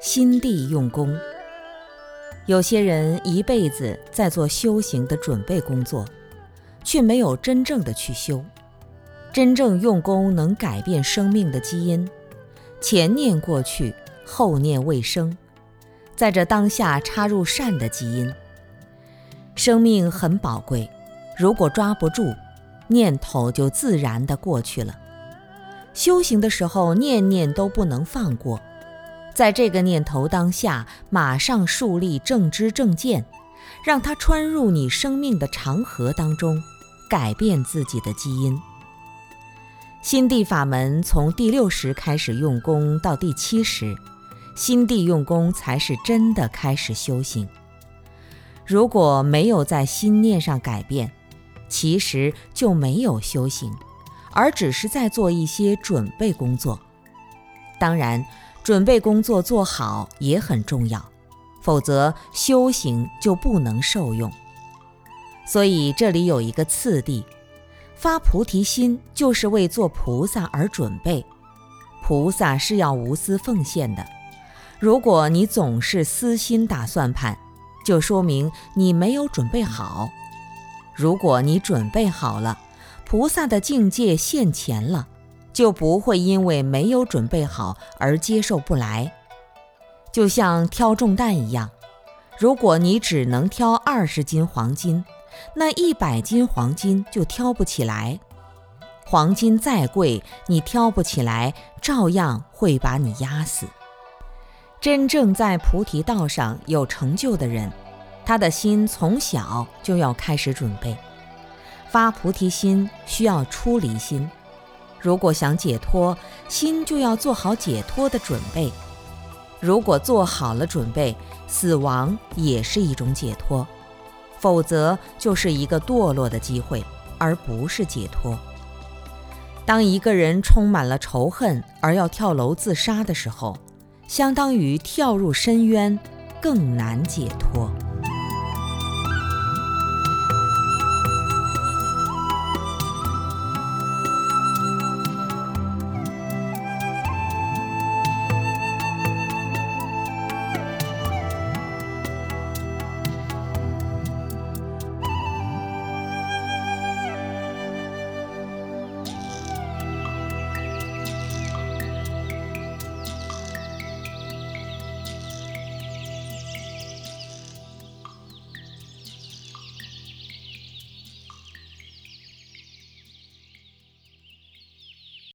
心地用功。有些人一辈子在做修行的准备工作，却没有真正的去修。真正用功能改变生命的基因，前念过去，后念未生，在这当下插入善的基因。生命很宝贵，如果抓不住，念头就自然的过去了。修行的时候，念念都不能放过。在这个念头当下，马上树立正知正见，让它穿入你生命的长河当中，改变自己的基因。心地法门从第六识开始用功到第七识，心地用功才是真的开始修行。如果没有在心念上改变，其实就没有修行，而只是在做一些准备工作。当然。准备工作做好也很重要，否则修行就不能受用。所以这里有一个次第：发菩提心就是为做菩萨而准备。菩萨是要无私奉献的。如果你总是私心打算盘，就说明你没有准备好。如果你准备好了，菩萨的境界现前了。就不会因为没有准备好而接受不来，就像挑重担一样。如果你只能挑二十斤黄金，那一百斤黄金就挑不起来。黄金再贵，你挑不起来，照样会把你压死。真正在菩提道上有成就的人，他的心从小就要开始准备发菩提心，需要出离心。如果想解脱，心就要做好解脱的准备。如果做好了准备，死亡也是一种解脱；否则就是一个堕落的机会，而不是解脱。当一个人充满了仇恨而要跳楼自杀的时候，相当于跳入深渊，更难解脱。